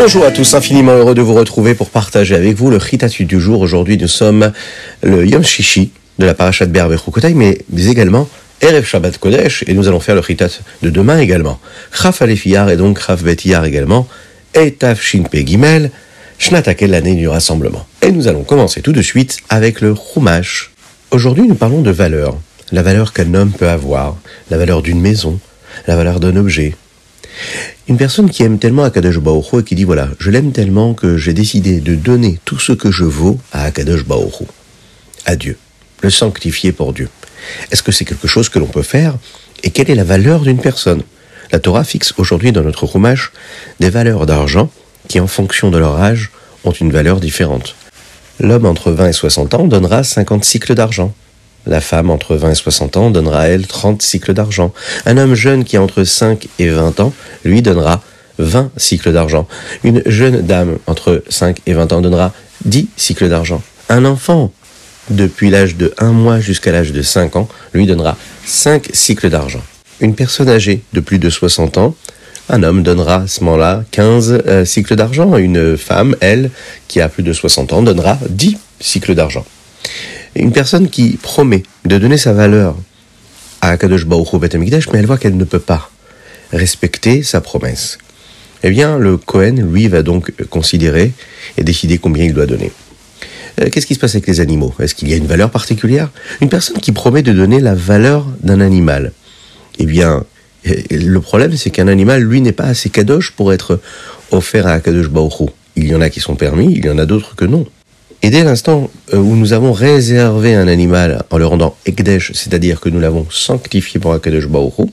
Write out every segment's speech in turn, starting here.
Bonjour à tous, infiniment heureux de vous retrouver pour partager avec vous le Chitatu du jour. Aujourd'hui, nous sommes le Yom Shishi de la Parashat Ber mais également Erev Shabbat Kodesh, et nous allons faire le Chitat de demain également. Chaf Alefiyar et donc Chaf Betiyar également, et Taf Shin Gimel, Shnatakel, l'année du rassemblement. Et nous allons commencer tout de suite avec le Chumash. Aujourd'hui, nous parlons de valeur. La valeur qu'un homme peut avoir, la valeur d'une maison, la valeur d'un objet. Une personne qui aime tellement Akadosh Baruch et qui dit voilà, je l'aime tellement que j'ai décidé de donner tout ce que je vaux à Akadosh Baruch à Dieu, le sanctifier pour Dieu. Est-ce que c'est quelque chose que l'on peut faire Et quelle est la valeur d'une personne? La Torah fixe aujourd'hui dans notre roumage des valeurs d'argent qui, en fonction de leur âge, ont une valeur différente. L'homme entre 20 et 60 ans donnera 50 cycles d'argent. La femme entre 20 et 60 ans donnera à elle 30 cycles d'argent. Un homme jeune qui a entre 5 et 20 ans, lui donnera 20 cycles d'argent. Une jeune dame entre 5 et 20 ans donnera 10 cycles d'argent. Un enfant depuis l'âge de 1 mois jusqu'à l'âge de 5 ans lui donnera 5 cycles d'argent. Une personne âgée de plus de 60 ans, un homme donnera à ce moment-là 15 euh, cycles d'argent. Une femme, elle, qui a plus de 60 ans, donnera 10 cycles d'argent. Une personne qui promet de donner sa valeur à Akadosh Baruch Hu mais elle voit qu'elle ne peut pas respecter sa promesse. Eh bien, le Cohen, lui, va donc considérer et décider combien il doit donner. Euh, qu'est-ce qui se passe avec les animaux? Est-ce qu'il y a une valeur particulière? Une personne qui promet de donner la valeur d'un animal, eh bien, euh, le problème, c'est qu'un animal, lui, n'est pas assez kadosh pour être offert à Kadosh Baruch Il y en a qui sont permis, il y en a d'autres que non. Et dès l'instant euh, où nous avons réservé un animal en le rendant Ekdesh, c'est-à-dire que nous l'avons sanctifié pour Akadosh Baruch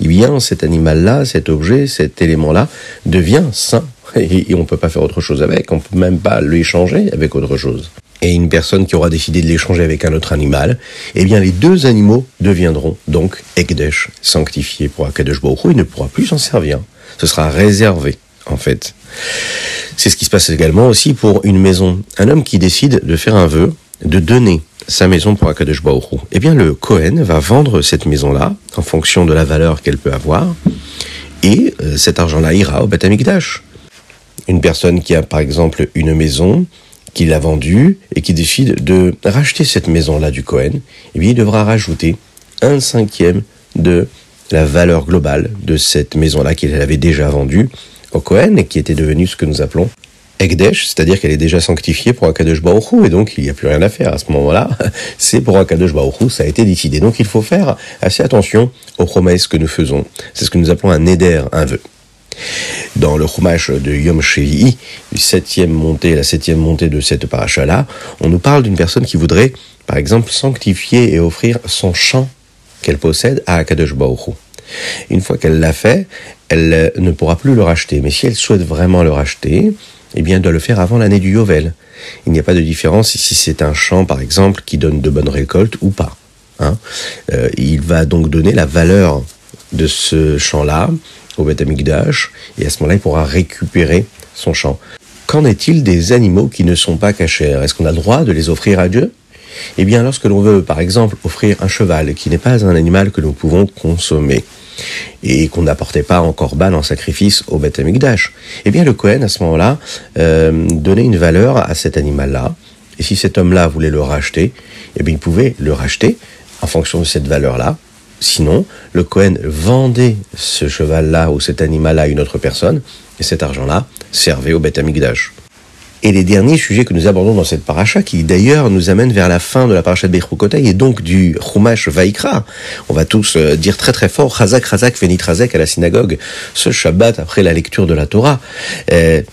eh bien cet animal-là, cet objet, cet élément-là devient saint. Et, on ne peut pas faire autre chose avec, on ne peut même pas l'échanger avec autre chose et une personne qui aura décidé de l'échanger avec un autre animal, eh bien les deux animaux deviendront donc Ekdesh, sanctifiés pour Akadosh Baruch il ne pourra plus s'en servir. Ce sera réservé, en fait. C'est ce qui se passe également aussi pour une maison. Un homme qui décide de faire un vœu, de donner sa maison pour Akadosh Baruch eh bien le Kohen va vendre cette maison-là, en fonction de la valeur qu'elle peut avoir, et euh, cet argent-là ira au Beth Une personne qui a par exemple une maison, qui l'a vendu et qui décide de racheter cette maison-là du Cohen, eh bien, il devra rajouter un cinquième de la valeur globale de cette maison-là qu'il avait déjà vendue au et qui était devenue ce que nous appelons Ekdesh, c'est-à-dire qu'elle est déjà sanctifiée pour Akadosh Baruch et donc il n'y a plus rien à faire à ce moment-là. C'est pour Akadosh Baruch ça a été décidé. Donc il faut faire assez attention aux promesses que nous faisons. C'est ce que nous appelons un éder, un vœu. Dans le Chumash de Yom Shevi'i, la septième montée de cette paracha-là, on nous parle d'une personne qui voudrait, par exemple, sanctifier et offrir son champ qu'elle possède à Akadosh Baruch Une fois qu'elle l'a fait, elle ne pourra plus le racheter. Mais si elle souhaite vraiment le racheter, eh bien, elle doit le faire avant l'année du Yovel. Il n'y a pas de différence si c'est un champ, par exemple, qui donne de bonnes récoltes ou pas. Hein. Euh, il va donc donner la valeur de ce champ-là au Beth et à ce moment-là, il pourra récupérer son champ. Qu'en est-il des animaux qui ne sont pas cachés Est-ce qu'on a le droit de les offrir à Dieu? Eh bien, lorsque l'on veut, par exemple, offrir un cheval, qui n'est pas un animal que nous pouvons consommer, et qu'on n'apportait pas en corban en sacrifice au Beth eh bien, le Cohen, à ce moment-là, euh, donnait une valeur à cet animal-là, et si cet homme-là voulait le racheter, eh bien, il pouvait le racheter en fonction de cette valeur-là, Sinon, le Cohen vendait ce cheval-là ou cet animal-là à une autre personne, et cet argent-là servait au Beth Amikdash. Et les derniers sujets que nous abordons dans cette paracha, qui d'ailleurs nous amène vers la fin de la paracha de Bechrukotai et donc du Chumash Vaikra. On va tous euh, dire très très fort Chazak Chazak Venit Chazak à la synagogue ce Shabbat après la lecture de la Torah.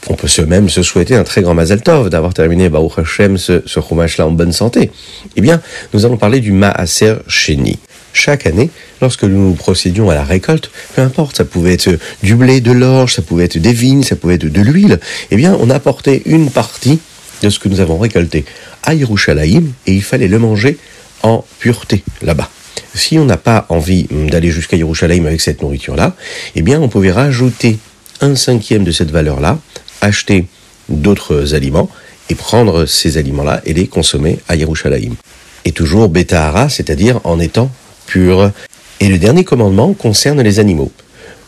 on peut se même se souhaiter un très grand Mazal Tov d'avoir terminé Baruch Hashem ce, ce Chumash-là en bonne santé. Eh bien, nous allons parler du Maaser Sheni chaque année, lorsque nous procédions à la récolte, peu importe, ça pouvait être du blé, de l'orge, ça pouvait être des vignes, ça pouvait être de l'huile, eh bien, on apportait une partie de ce que nous avons récolté à Yerushalayim et il fallait le manger en pureté là-bas. Si on n'a pas envie d'aller jusqu'à Yerushalayim avec cette nourriture-là, eh bien, on pouvait rajouter un cinquième de cette valeur-là, acheter d'autres aliments et prendre ces aliments-là et les consommer à Yerushalayim. Et toujours Betahara, c'est-à-dire en étant Et le dernier commandement concerne les animaux.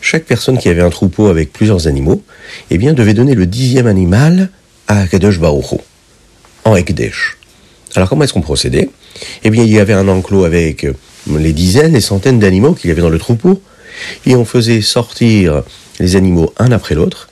chaque personne qui avait un troupeau avec plusieurs animaux, eh bien, devait donner le dixième animal à Kadosh Baruch en Ekdesh. Alors comment est-ce qu'on procédait? Eh bien, il y avait un enclos avec les dizaines et centaines d'animaux qu'il y avait dans le troupeau, et on faisait sortir les animaux un après l'autre,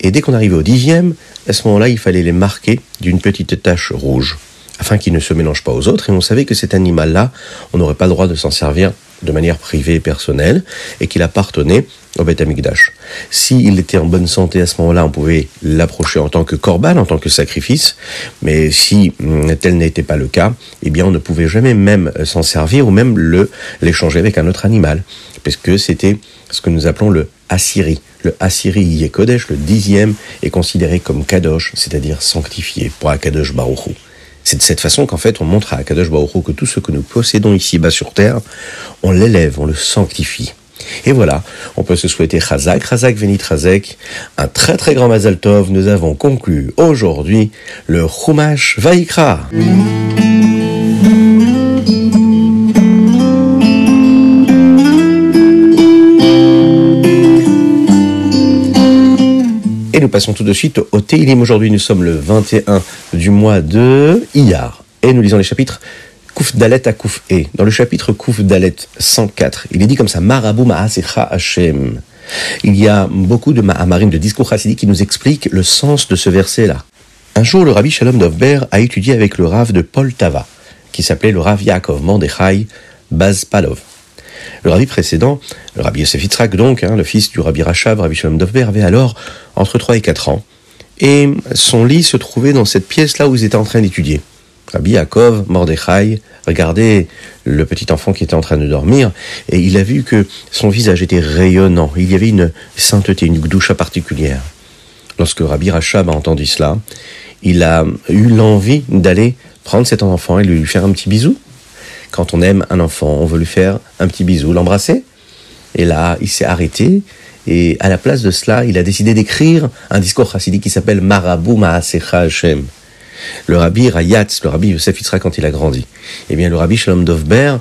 et dès qu'on arrivait au dixième, à ce moment-là, il fallait les marquer d'une petite tache rouge, afin qu'ils ne se mélangent pas aux autres, et on savait que cet animal-là, on n'aurait pas le droit de s'en servir de manière privée et personnelle, et qu'il appartenait au Beth Amikdash. S'il était en bonne santé à ce moment-là, on pouvait l'approcher en tant que corban, en tant que sacrifice, mais si hum, tel n'était pas le cas, eh bien on ne pouvait jamais même s'en servir ou même le l'échanger avec un autre animal, puisque c'était ce que nous appelons le Assyri. Le Assyri Yekodesh, le dixième, est considéré comme Kadosh, c'est-à-dire sanctifié pour Akadosh Baruch c'est de cette façon qu'en fait on montre à Akadosh Baruch que tout ce que nous possédons ici bas sur terre, on l'élève, on le sanctifie. Et voilà, on peut se souhaiter Chazak, Chazak Venit Chazek, un très très grand Mazal Tov. Nous avons conclu aujourd'hui le Chumash Vaikra. Nous passons tout de suite au Teilim. Aujourd'hui, nous sommes le 21 du mois de Iyar. Et nous lisons les chapitres Kouf Dalet à Kouf E. Dans le chapitre Kouf Dalet 104, il est dit comme ça Marabou Ma'asecha Hashem. Il y a beaucoup de Mahamarim, de discours chassidiques qui nous expliquent le sens de ce verset-là. Un jour, le rabbi Shalom Dovber a étudié avec le Rav de Paul Tava, qui s'appelait le Rav Yaakov Mordechai Bazpalov. Le rabbi précédent, le rabbi Yosef Yitzhak donc, hein, le fils du rabbi Rachav, rabbi Shalom Dovber, avait alors entre 3 et 4 ans. Et son lit se trouvait dans cette pièce-là où ils étaient en train d'étudier. Rabbi Yaakov, Mordechai, regardait le petit enfant qui était en train de dormir et il a vu que son visage était rayonnant. Il y avait une sainteté, une doucha particulière. Lorsque Rabbi Rachab a entendu cela, il a eu l'envie d'aller prendre cet enfant et lui faire un petit bisou. Quand on aime un enfant, on veut lui faire un petit bisou, l'embrasser. Et là, il s'est arrêté et à la place de cela, il a décidé d'écrire un discours chassidique qui s'appelle Marabou Maasecha Hashem le rabbi Rayatz, le rabbi Yosef Yitzhak quand il a grandi, eh bien le rabbi Shalom Dovber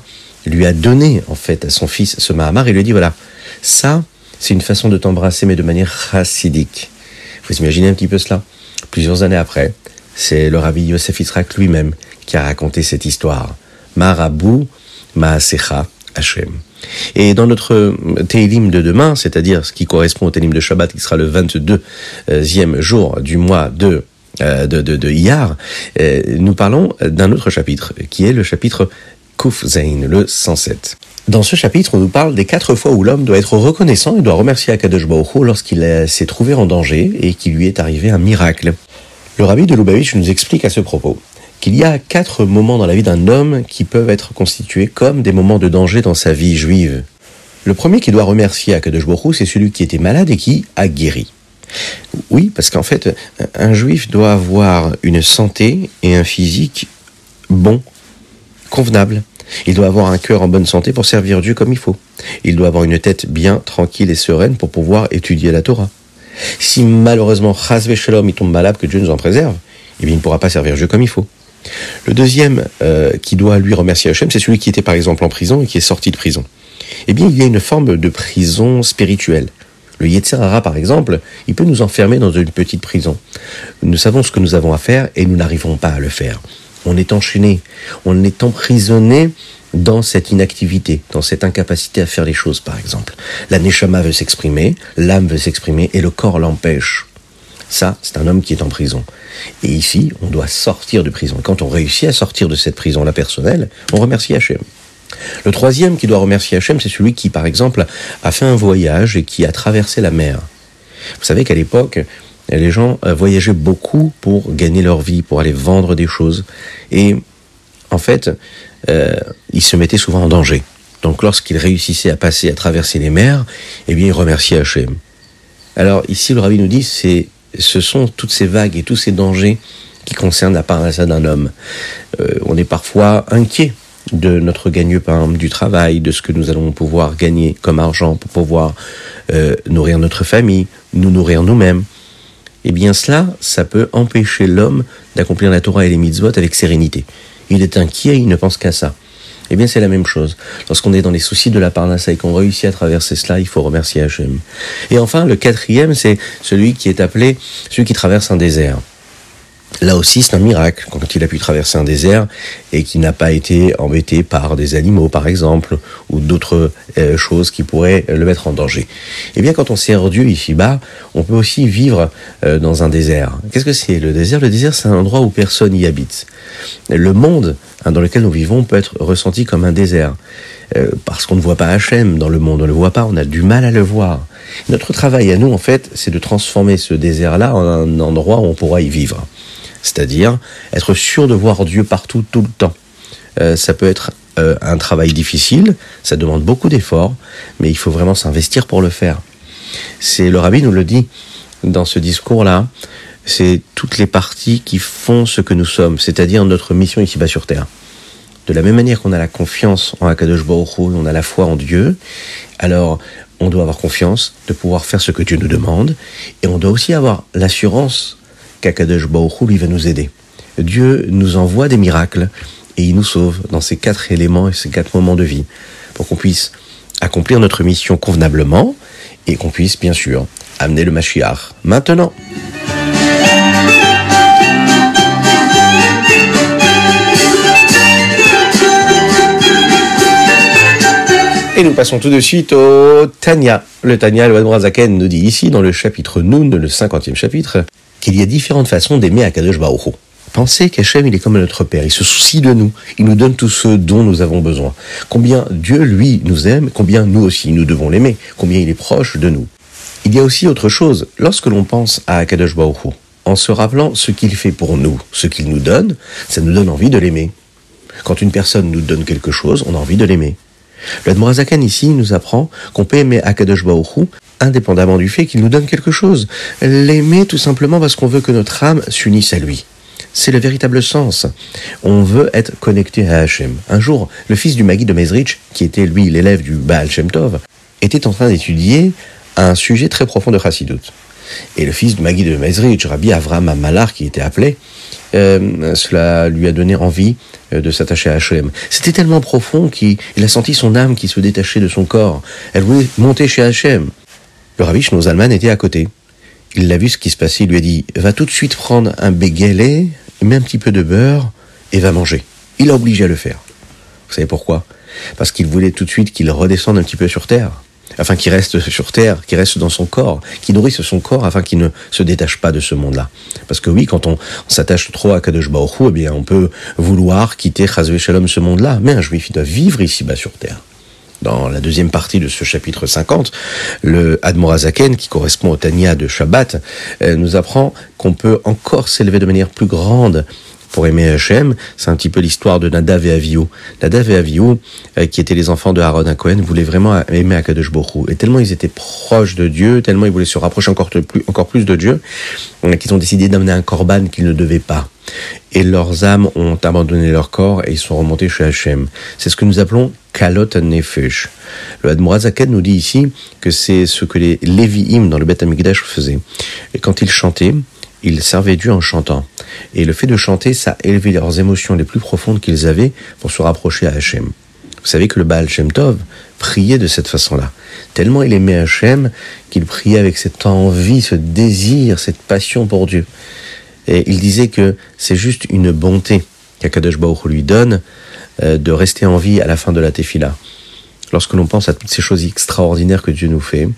lui a donné en fait à son fils ce Mahamar et lui a dit voilà, ça c'est une façon de t'embrasser mais de manière chassidique. Vous imaginez un petit peu cela? Plusieurs années après, c'est le rabbi Yosef Yitzhak lui-même qui a raconté cette histoire. Marabou Maasecha Hashem. Et dans notre Teilim de demain, c'est-à-dire ce qui correspond au Teilim de Shabbat, qui sera le 22e jour du mois de euh, de, de, de euh, nous parlons d'un autre chapitre, qui est le chapitre Kuf Zain, le 107. Dans ce chapitre, on nous parle des quatre fois où l'homme doit être reconnaissant et doit remercier Akadosh Baruch lorsqu'il s'est trouvé en danger et qu'il lui est arrivé un miracle. Le rabbi de Lubavitch nous explique à ce propos qu'il y a quatre moments dans la vie d'un homme qui peuvent être constitués comme des moments de danger dans sa vie juive. Le premier qui doit remercier Akadosh Baruch c'est celui qui était malade et qui a guéri. Oui, parce qu'en fait, un juif doit avoir une santé et un physique bon, convenable. Il doit avoir un cœur en bonne santé pour servir Dieu comme il faut. Il doit avoir une tête bien tranquille et sereine pour pouvoir étudier la Torah. Si malheureusement, Chazve Shalom, il tombe malade, que Dieu nous en préserve, eh il ne pourra pas servir Dieu comme il faut. Le deuxième euh, qui doit lui remercier Hachem, c'est celui qui était par exemple en prison et qui est sorti de prison. Eh bien, il y a une forme de prison spirituelle. Le Yetzirara, par exemple, il peut nous enfermer dans une petite prison. Nous savons ce que nous avons à faire et nous n'arrivons pas à le faire. On est enchaîné, on est emprisonné dans cette inactivité, dans cette incapacité à faire les choses, par exemple. La Neshama veut s'exprimer, l'âme veut s'exprimer et le corps l'empêche. Ça, c'est un homme qui est en prison. Et ici, on doit sortir de prison. Quand on réussit à sortir de cette prison-là personnelle, on remercie Hachem. Le troisième qui doit remercier Hachem, c'est celui qui, par exemple, a fait un voyage et qui a traversé la mer. Vous savez qu'à l'époque, les gens euh, voyageaient beaucoup pour gagner leur vie, pour aller vendre des choses. Et en fait, euh, ils se mettaient souvent en danger. Donc lorsqu'ils réussissaient à passer, à traverser les mers, eh bien, ils remerciaient Hachem. Alors ici, le rabbi nous dit, c'est, ce sont toutes ces vagues et tous ces dangers qui concernent la parnassa d'un homme. Euh, on est parfois inquiet de notre gagne-pain, du travail, de ce que nous allons pouvoir gagner comme argent pour pouvoir euh, nourrir notre famille, nous nourrir nous-mêmes, eh bien cela, ça peut empêcher l'homme d'accomplir la Torah et les mitzvot avec sérénité. Il est inquiet, il ne pense qu'à ça. Eh bien, c'est la même chose. Lorsqu'on est dans les soucis de la Parnassa et qu'on réussit à traverser cela, il faut remercier Hachem. Et enfin, le quatrième, c'est celui qui est appelé celui qui traverse un désert. Là aussi, c'est un miracle quand il a pu traverser un désert et qu'il n'a pas été embêté par des animaux, par exemple, ou d'autres euh, choses qui pourraient le mettre en danger. Eh bien, quand on sert Dieu ici-bas, on peut aussi vivre euh, dans un désert. Qu'est-ce que c'est le désert? Le désert, c'est un endroit où personne n'y habite. Le monde hein, dans lequel nous vivons peut être ressenti comme un désert. Euh, parce qu'on ne voit pas Hachem dans le monde, on ne le voit pas, on a du mal à le voir. Notre travail à nous, en fait, c'est de transformer ce désert-là en un endroit où on pourra y vivre c'est-à-dire être sûr de voir Dieu partout, tout le temps. Euh, ça peut être euh, un travail difficile, ça demande beaucoup d'efforts, mais il faut vraiment s'investir pour le faire. C'est le rabbi nous le dit dans ce discours-là, c'est toutes les parties qui font ce que nous sommes, c'est-à-dire notre mission ici-bas sur terre. De la même manière qu'on a la confiance en Akadosh Baruch on a la foi en Dieu, alors on doit avoir confiance de pouvoir faire ce que Dieu nous demande, et on doit aussi avoir l'assurance qu'Akadosh Baruch lui va nous aider. Dieu nous envoie des miracles et il nous sauve dans ces quatre éléments et ces quatre moments de vie pour qu'on puisse accomplir notre mission convenablement et qu'on puisse bien sûr amener le Mashiach maintenant. Et nous passons tout de suite au Tanya. Le Tanya, le Zaken nous dit ici, dans le chapitre Noun, le cinquantième chapitre, qu'il y a différentes façons d'aimer Akadosh Baruch Pensez qu'Hachem, il est comme notre Père, il se soucie de nous, il nous donne tout ce dont nous avons besoin. Combien Dieu, lui, nous aime, combien nous aussi, nous devons l'aimer, combien il est proche de nous. Il y a aussi autre chose, lorsque l'on pense à Akadosh Baruch en se rappelant ce qu'il fait pour nous, ce qu'il nous donne, ça nous donne envie de l'aimer. Quand une personne nous donne quelque chose, on a envie de l'aimer. Le ici nous apprend qu'on peut aimer Akadosh Baruch indépendamment du fait qu'il nous donne quelque chose. L'aimer tout simplement parce qu'on veut que notre âme s'unisse à lui. C'est le véritable sens. On veut être connecté à Hachem. Un jour, le fils du Magui de Mezrich, qui était lui l'élève du Baal Shem Tov, était en train d'étudier un sujet très profond de Chassidut. Et le fils du Magui de Mezrich, Rabbi Avram Malar, qui était appelé, euh, cela lui a donné envie euh, de s'attacher à Hachem. C'était tellement profond qu'il a senti son âme qui se détachait de son corps. Elle voulait monter chez Hachem. Le rabbi Zalman était à côté. Il l'a vu ce qui se passait, il lui a dit Va tout de suite prendre un béguelet, mets un petit peu de beurre et va manger. Il l'a obligé à le faire. Vous savez pourquoi? Parce qu'il voulait tout de suite qu'il redescende un petit peu sur terre. Afin qu'il reste sur terre, qu'il reste dans son corps, qu'il nourrisse son corps afin qu'il ne se détache pas de ce monde-là. Parce que oui, quand on, s'attache trop à Kadosh Baruch eh bien, on peut vouloir quitter Chazvé Shalom ce monde-là. Mais un juif, il doit vivre ici-bas sur terre dans la deuxième partie de ce chapitre 50, le Admorazaken, qui correspond au Tania de Shabbat, euh, nous apprend qu'on peut encore s'élever de manière plus grande pour aimer Hachem, c'est un petit peu l'histoire de Nadav et Avihu. Nadav et Avihu, euh, qui étaient les enfants de Aaron à Cohen, voulaient vraiment aimer Akadosh Borou. Et tellement ils étaient proches de Dieu, tellement ils voulaient se rapprocher encore plus, encore plus de Dieu, euh, qu'ils ont décidé d'amener un korban qu'ils ne devaient pas. Et leurs âmes ont abandonné leur corps et ils sont remontés chez Hachem. C'est ce que nous appelons Kalot Nefesh. Le Admorazaken nous dit ici que c'est ce que les Lévi'im dans le Beth Amikdash faisaient. Et quand ils chantaient, ils servaient Dieu en chantant. Et le fait de chanter, ça élevait leurs émotions les plus profondes qu'ils avaient pour se rapprocher à Hachem. Vous savez que le Baal Shem Tov priait de cette façon-là. Tellement il aimait Hachem qu'il priait avec cette envie, ce désir, cette passion pour Dieu. Et il disait que c'est juste une bonté qu'Akadosh Baruch lui donne euh, de rester en vie à la fin de la tefila. Lorsque l'on pense à toutes ces choses extraordinaires que Dieu nous fait,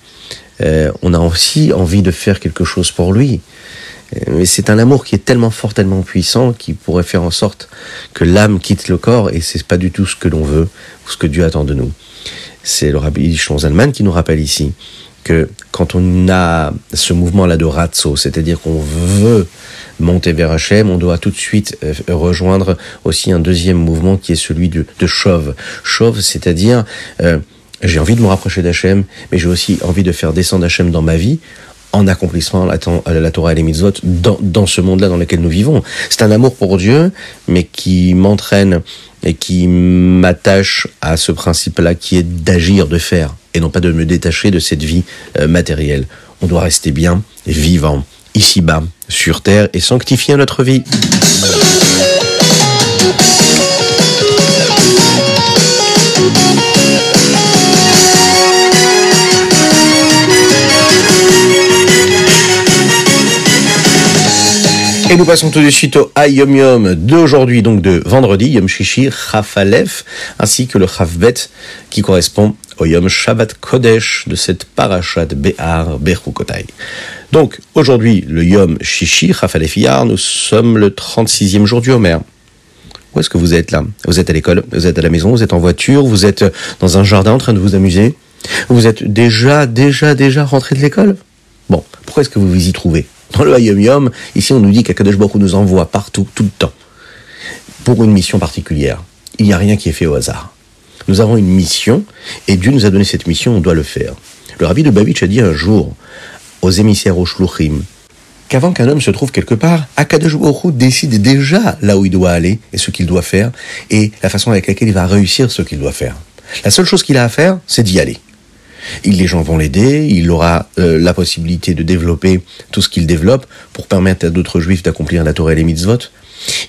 euh, on a aussi envie de faire quelque chose pour lui. Mais c'est un amour qui est tellement fort, tellement puissant, qui pourrait faire en sorte que l'âme quitte le corps, et c'est pas du tout ce que l'on veut, ou ce que Dieu attend de nous. C'est le rabbi Zalman qui nous rappelle ici que quand on a ce mouvement-là de ratso, c'est-à-dire qu'on veut monter vers Hachem, on doit tout de suite euh, rejoindre aussi un deuxième mouvement qui est celui de, de chauve. Chauve, c'est-à-dire euh, j'ai envie de me rapprocher d'Hachem, mais j'ai aussi envie de faire descendre Hachem dans ma vie en accomplissant la, la Torah et les mitzvot dans, dans ce monde-là dans lequel nous vivons. C'est un amour pour Dieu, mais qui m'entraîne et qui m'attache à ce principe-là qui est d'agir, de faire, et non pas de me détacher de cette vie euh, matérielle. On doit rester bien, vivant, ici-bas, sur terre, et sanctifier notre vie. Et nous passons tout de suite au Ayom Yom d'aujourd'hui, donc de vendredi, Yom Shishi, Chafalef, ainsi que le Chavbet qui correspond au Yom Shabbat Kodesh de cette parashat Behar Bechukotai. Donc aujourd'hui, le Yom Shishi, Chafalef Iyar, nous sommes le 36e jour du Homer. Où est-ce que vous êtes là? Vous êtes à l'école, vous êtes à la maison, vous êtes en voiture, vous êtes dans un jardin en train de vous amuser Vous êtes déjà, déjà, déjà rentré de l'école? Bon, pourquoi est-ce que vous vous y trouvez? Dans le Hayom Yom, ici on nous dit qu'Akadosh Baruch nous envoie partout, tout le temps, pour une mission particulière. Il n'y a rien qui est fait au hasard. Nous avons une mission, et Dieu nous a donné cette mission, on doit le faire. Le rabbi de Babich a dit un jour aux émissaires au Shluchim, qu'avant qu'un homme se trouve quelque part, Akadosh Baruch décide déjà là où il doit aller et ce qu'il doit faire, et la façon avec laquelle il va réussir ce qu'il doit faire. La seule chose qu'il a à faire, c'est d'y aller. Les gens vont l'aider, il aura euh, la possibilité de développer tout ce qu'il développe pour permettre à d'autres juifs d'accomplir la Torah et les mitzvot.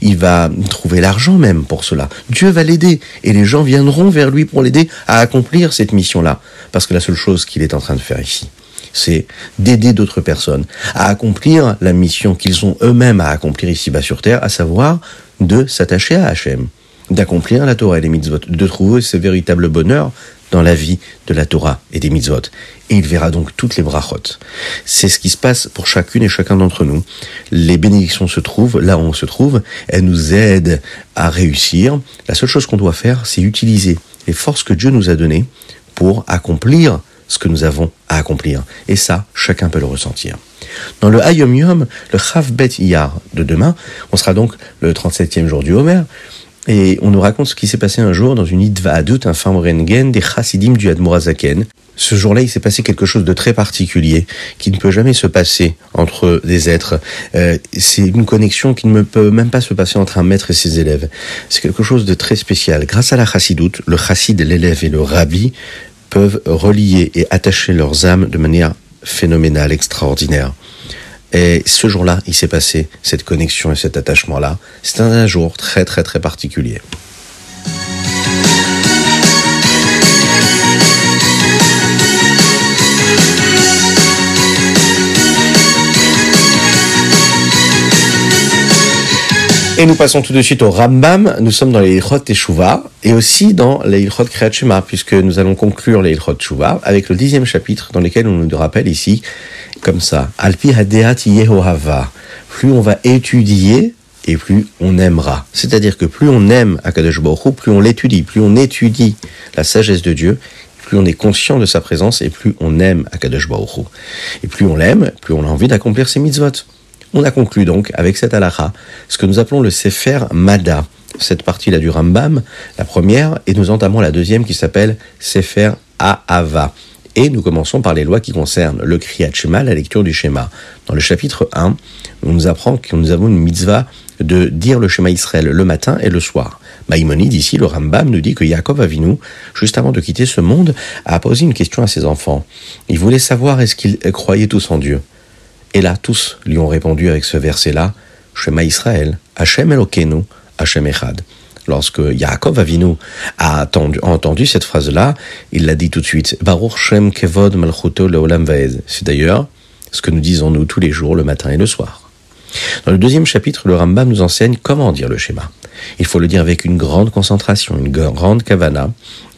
Il va trouver l'argent même pour cela. Dieu va l'aider et les gens viendront vers lui pour l'aider à accomplir cette mission-là. Parce que la seule chose qu'il est en train de faire ici, c'est d'aider d'autres personnes à accomplir la mission qu'ils ont eux-mêmes à accomplir ici-bas sur terre, à savoir de s'attacher à Hachem, d'accomplir la Torah et les mitzvot, de trouver ce véritable bonheur dans la vie de la Torah et des mitzvot. Et il verra donc toutes les brachot. C'est ce qui se passe pour chacune et chacun d'entre nous. Les bénédictions se trouvent là où on se trouve. Elles nous aident à réussir. La seule chose qu'on doit faire, c'est utiliser les forces que Dieu nous a données pour accomplir ce que nous avons à accomplir. Et ça, chacun peut le ressentir. Dans le Hayom Yom, le Chav Bet Iyar de demain, on sera donc le 37e jour du Homer, et on nous raconte ce qui s'est passé un jour dans une Idva Adut, un Rengen des Chassidim du Admorazaken. Ce jour-là, il s'est passé quelque chose de très particulier, qui ne peut jamais se passer entre des êtres. Euh, c'est une connexion qui ne peut même pas se passer entre un maître et ses élèves. C'est quelque chose de très spécial. Grâce à la Chassidoute, le Chassid, l'élève et le Rabbi peuvent relier et attacher leurs âmes de manière phénoménale, extraordinaire. Et ce jour-là, il s'est passé cette connexion et cet attachement-là. C'est un jour très très très particulier. Et nous passons tout de suite au Rambam. Nous sommes dans les Ilchot Teshuvah et aussi dans les Ilchot Kriyat puisque nous allons conclure les Ilchot Teshuvah avec le dixième chapitre dans lequel on nous rappelle ici, comme ça, Alpi Hadeat Yehohava. Plus on va étudier, et plus on aimera. C'est-à-dire que plus on aime Akadosh Baruch plus on l'étudie, plus on étudie la sagesse de Dieu, plus on est conscient de sa présence et plus on aime Akadosh Baruch Et plus on l'aime, plus on a envie d'accomplir ses mitzvot. On a conclu donc avec cette halakha ce que nous appelons le Sefer Mada, cette partie-là du Rambam, la première, et nous entamons la deuxième qui s'appelle Sefer Ahava. Et nous commençons par les lois qui concernent le Kriyat Shema, la lecture du schéma. Dans le chapitre 1, on nous apprend que nous avons une mitzvah de dire le schéma Israël le matin et le soir. Maïmonide, ici, le Rambam, nous dit que Yaakov Avinu, juste avant de quitter ce monde, a posé une question à ses enfants. Il voulait savoir est-ce qu'ils croyaient tous en Dieu. Et là, tous lui ont répondu avec ce verset-là, Shema Israël, Hashem Elokeinu, Hashem Echad. Lorsque Yaakov Avinu a entendu, cette phrase-là, il l'a dit tout de suite, Baruch Shem Kevod Malchuto Leolam Vaez. C'est d'ailleurs ce que nous disons nous tous les jours, le matin et le soir. Dans le deuxième chapitre, le Rambam nous enseigne comment dire le schéma. Il faut le dire avec une grande concentration, une grande kavana,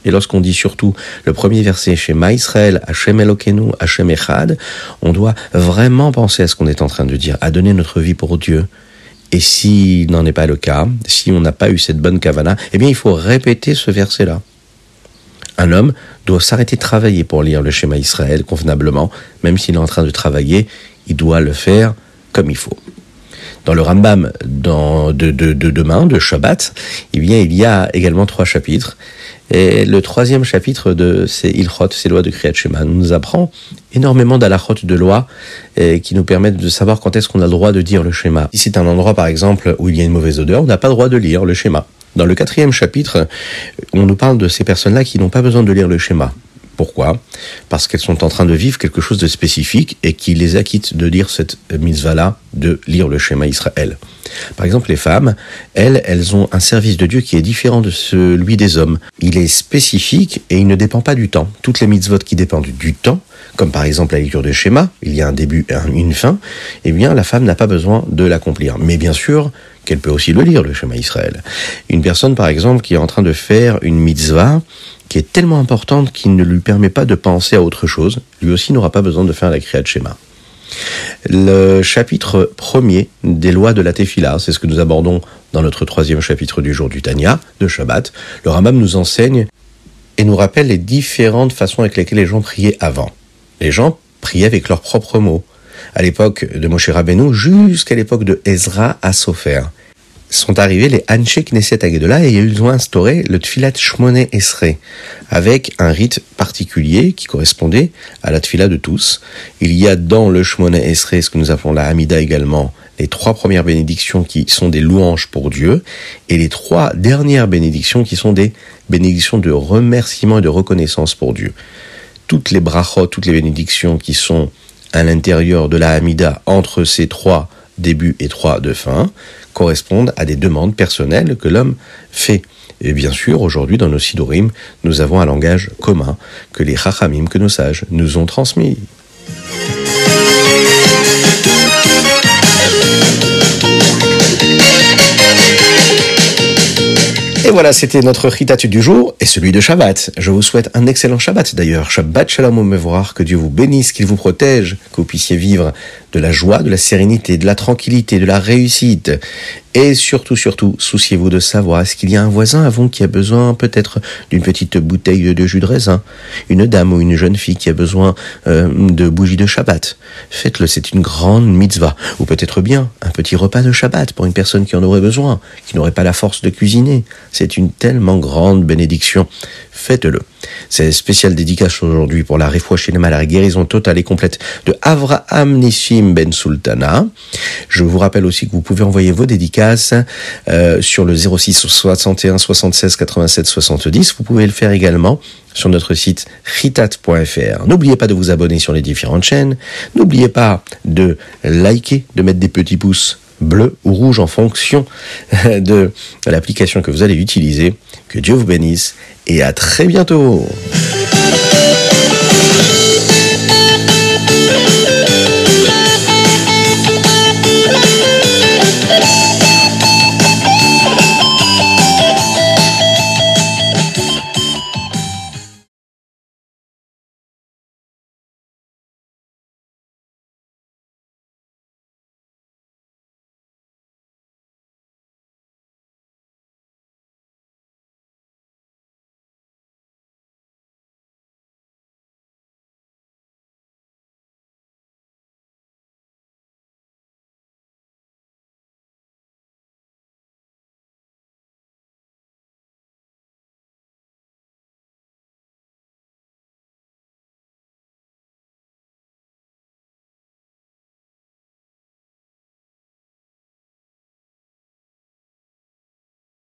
et lorsqu'on dit surtout le premier verset chez Israël, Hashem Elokenu, Hashem Echad, on doit vraiment penser à ce qu'on est en train de dire, à donner notre vie pour Dieu. Et s'il n'en est pas le cas, si on n'a pas eu cette bonne kavana, eh bien il faut répéter ce verset-là. Un homme doit s'arrêter de travailler pour lire le schéma Israël convenablement, même s'il est en train de travailler, il doit le faire comme il faut. Dans le Rambam de, de, demain, de Shabbat, eh bien, il y a également trois chapitres. Et le troisième chapitre de ces Ilchot, ces lois de Kriyat Shema, nous apprend énormément d'alachot de lois qui nous permettent de savoir quand est-ce qu'on a le droit de dire le schéma. Si c'est un endroit, par exemple, où il y a une mauvaise odeur, on n'a pas le droit de lire le schéma. Dans le quatrième chapitre, on nous parle de ces personnes-là qui n'ont pas besoin de lire le schéma. Pourquoi? Parce qu'elles sont en train de vivre quelque chose de spécifique et qui les acquitte de dire cette mitzvah-là, de lire le schéma Israël. Par exemple, les femmes, elles, elles ont un service de Dieu qui est différent de celui des hommes. Il est spécifique et il ne dépend pas du temps. Toutes les mitzvot qui dépendent du temps, comme par exemple la lecture de schéma, il y a un début et une fin, eh bien la femme n'a pas besoin de l'accomplir. Mais bien sûr qu'elle peut aussi le lire, le schéma Israël. Une personne, par exemple, qui est en train de faire une mitzvah, qui est tellement importante qu'il ne lui permet pas de penser à autre chose, lui aussi n'aura pas besoin de faire la créa de schéma. Le chapitre premier des lois de la Tefila, c'est ce que nous abordons dans notre troisième chapitre du jour du Tanya, de Shabbat. Le Rambam nous enseigne et nous rappelle les différentes façons avec lesquelles les gens priaient avant. Les gens priaient avec leurs propres mots. À l'époque de Moshe Rabbeinu jusqu'à l'époque de Ezra à Sofer sont arrivés les Anshe Knesset Agedola et ils ont instauré le Tfilat Shmone Esre avec un rite particulier qui correspondait à la Tfila de tous. Il y a dans le Shmone Esre ce que nous appelons la Hamida également, les trois premières bénédictions qui sont des louanges pour Dieu et les trois dernières bénédictions qui sont des bénédictions de remerciement et de reconnaissance pour Dieu. Toutes les brachot, toutes les bénédictions qui sont à l'intérieur de la Hamida entre ces trois débuts et trois de fin correspondent à des demandes personnelles que l'homme fait. Et bien sûr, aujourd'hui, dans nos sidorim, nous avons un langage commun que les chachamim, que nos sages, nous ont transmis. Et voilà, c'était notre ritatu du jour et celui de Shabbat. Je vous souhaite un excellent Shabbat d'ailleurs. Shabbat Shalom voir que Dieu vous bénisse, qu'il vous protège, que vous puissiez vivre de la joie, de la sérénité, de la tranquillité, de la réussite. Et surtout, surtout, souciez-vous de savoir, est-ce qu'il y a un voisin à vous qui a besoin peut-être d'une petite bouteille de jus de raisin? Une dame ou une jeune fille qui a besoin euh, de bougies de Shabbat? Faites-le, c'est une grande mitzvah. Ou peut-être bien un petit repas de Shabbat pour une personne qui en aurait besoin, qui n'aurait pas la force de cuisiner. C'est une tellement grande bénédiction. Faites-le. C'est spécial dédicace aujourd'hui pour la mal la guérison totale et complète de Avraham Nissim Ben Sultana. Je vous rappelle aussi que vous pouvez envoyer vos dédicaces euh, sur le 06 61 76 87 70. Vous pouvez le faire également sur notre site ritat.fr. N'oubliez pas de vous abonner sur les différentes chaînes. N'oubliez pas de liker, de mettre des petits pouces bleus ou rouges en fonction de l'application que vous allez utiliser. Que Dieu vous bénisse et à très bientôt.